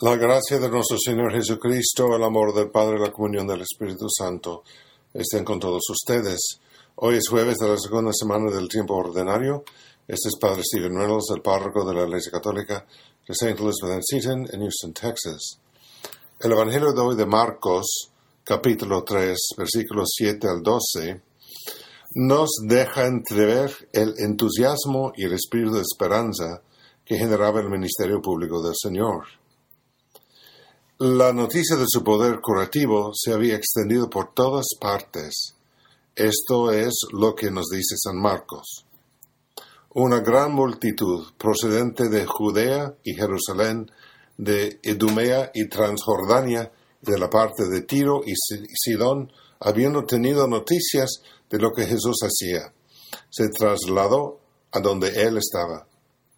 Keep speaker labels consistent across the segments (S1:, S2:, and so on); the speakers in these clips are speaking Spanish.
S1: La gracia de nuestro Señor Jesucristo, el amor del Padre la comunión del Espíritu Santo estén con todos ustedes. Hoy es jueves de la segunda semana del tiempo ordinario. Este es Padre Stephen Reynolds, el párroco de la Iglesia Católica de St. Elizabeth and Seton en Houston, Texas. El Evangelio de hoy de Marcos, capítulo 3, versículos 7 al 12, nos deja entrever el entusiasmo y el espíritu de esperanza que generaba el ministerio público del Señor. La noticia de su poder curativo se había extendido por todas partes. Esto es lo que nos dice San Marcos. Una gran multitud procedente de Judea y Jerusalén, de Idumea y Transjordania, de la parte de Tiro y Sidón, habiendo tenido noticias de lo que Jesús hacía, se trasladó a donde él estaba.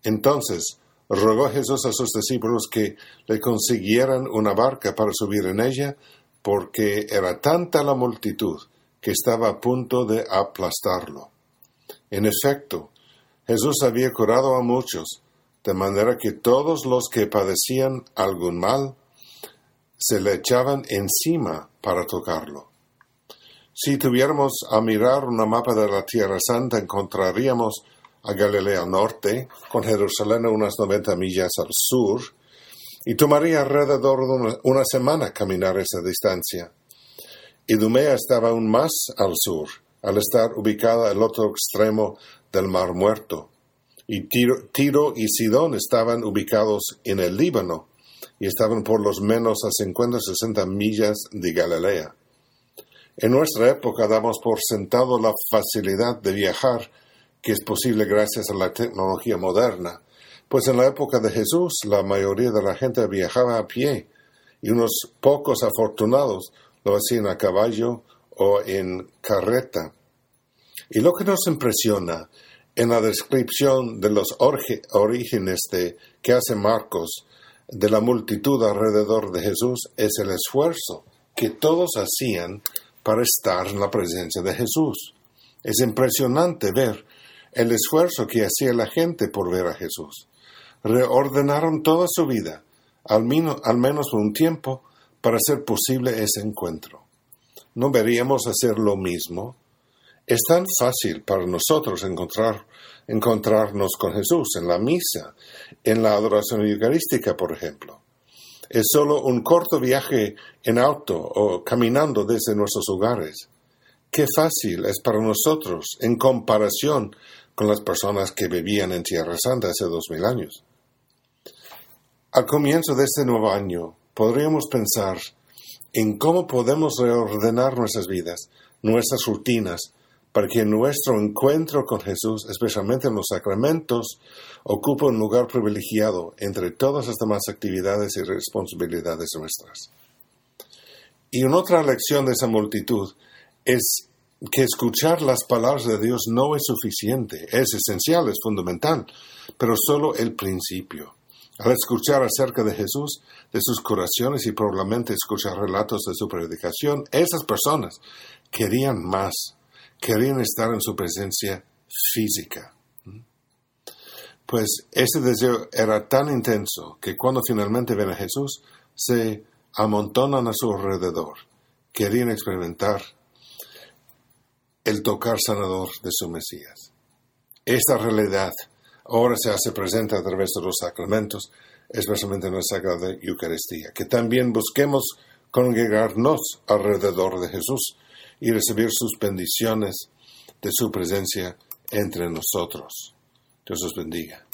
S1: Entonces, rogó Jesús a sus discípulos que le consiguieran una barca para subir en ella, porque era tanta la multitud que estaba a punto de aplastarlo. En efecto, Jesús había curado a muchos, de manera que todos los que padecían algún mal se le echaban encima para tocarlo. Si tuviéramos a mirar una mapa de la Tierra Santa, encontraríamos a Galilea Norte, con Jerusalén unas 90 millas al sur, y tomaría alrededor de una, semana caminar esa distancia. Idumea estaba aún más al sur, al estar ubicada al otro extremo del Mar Muerto, y Tiro, Tiro y Sidón estaban ubicados en el Líbano, y estaban por lo menos a 50-60 millas de Galilea. En nuestra época damos por sentado la facilidad de viajar que es posible gracias a la tecnología moderna, pues en la época de Jesús la mayoría de la gente viajaba a pie y unos pocos afortunados lo hacían a caballo o en carreta. Y lo que nos impresiona en la descripción de los orígenes de, que hace Marcos de la multitud alrededor de Jesús es el esfuerzo que todos hacían para estar en la presencia de Jesús. Es impresionante ver el esfuerzo que hacía la gente por ver a Jesús. Reordenaron toda su vida, al, menos por un tiempo, para hacer posible ese encuentro. ¿No veríamos hacer lo mismo? Es tan fácil para nosotros encontrar, encontrarnos con Jesús en la misa, en la adoración eucarística, por ejemplo. Es solo un corto viaje en auto o caminando desde nuestros hogares. Qué fácil es para nosotros en comparación con las personas que vivían en Tierra Santa hace dos mil años. Al comienzo de este nuevo año, podríamos pensar en cómo podemos reordenar nuestras vidas, nuestras rutinas, para que nuestro encuentro con Jesús, especialmente en los sacramentos, ocupe un lugar privilegiado entre todas las demás actividades y responsabilidades nuestras. Y una otra lección de esa multitud es que escuchar las palabras de Dios no es suficiente, es esencial, es fundamental, pero solo el principio. Al escuchar acerca de Jesús, de sus curaciones y probablemente escuchar relatos de su predicación, esas personas querían más, querían estar en su presencia física. Pues ese deseo era tan intenso que cuando finalmente ven a Jesús, se amontonan a su alrededor. Querían experimentar el tocar sanador de su Mesías. Esta realidad ahora se hace presente a través de los sacramentos, especialmente en la Sagrada Eucaristía. Que también busquemos congregarnos alrededor de Jesús y recibir sus bendiciones de su presencia entre nosotros. Dios os bendiga.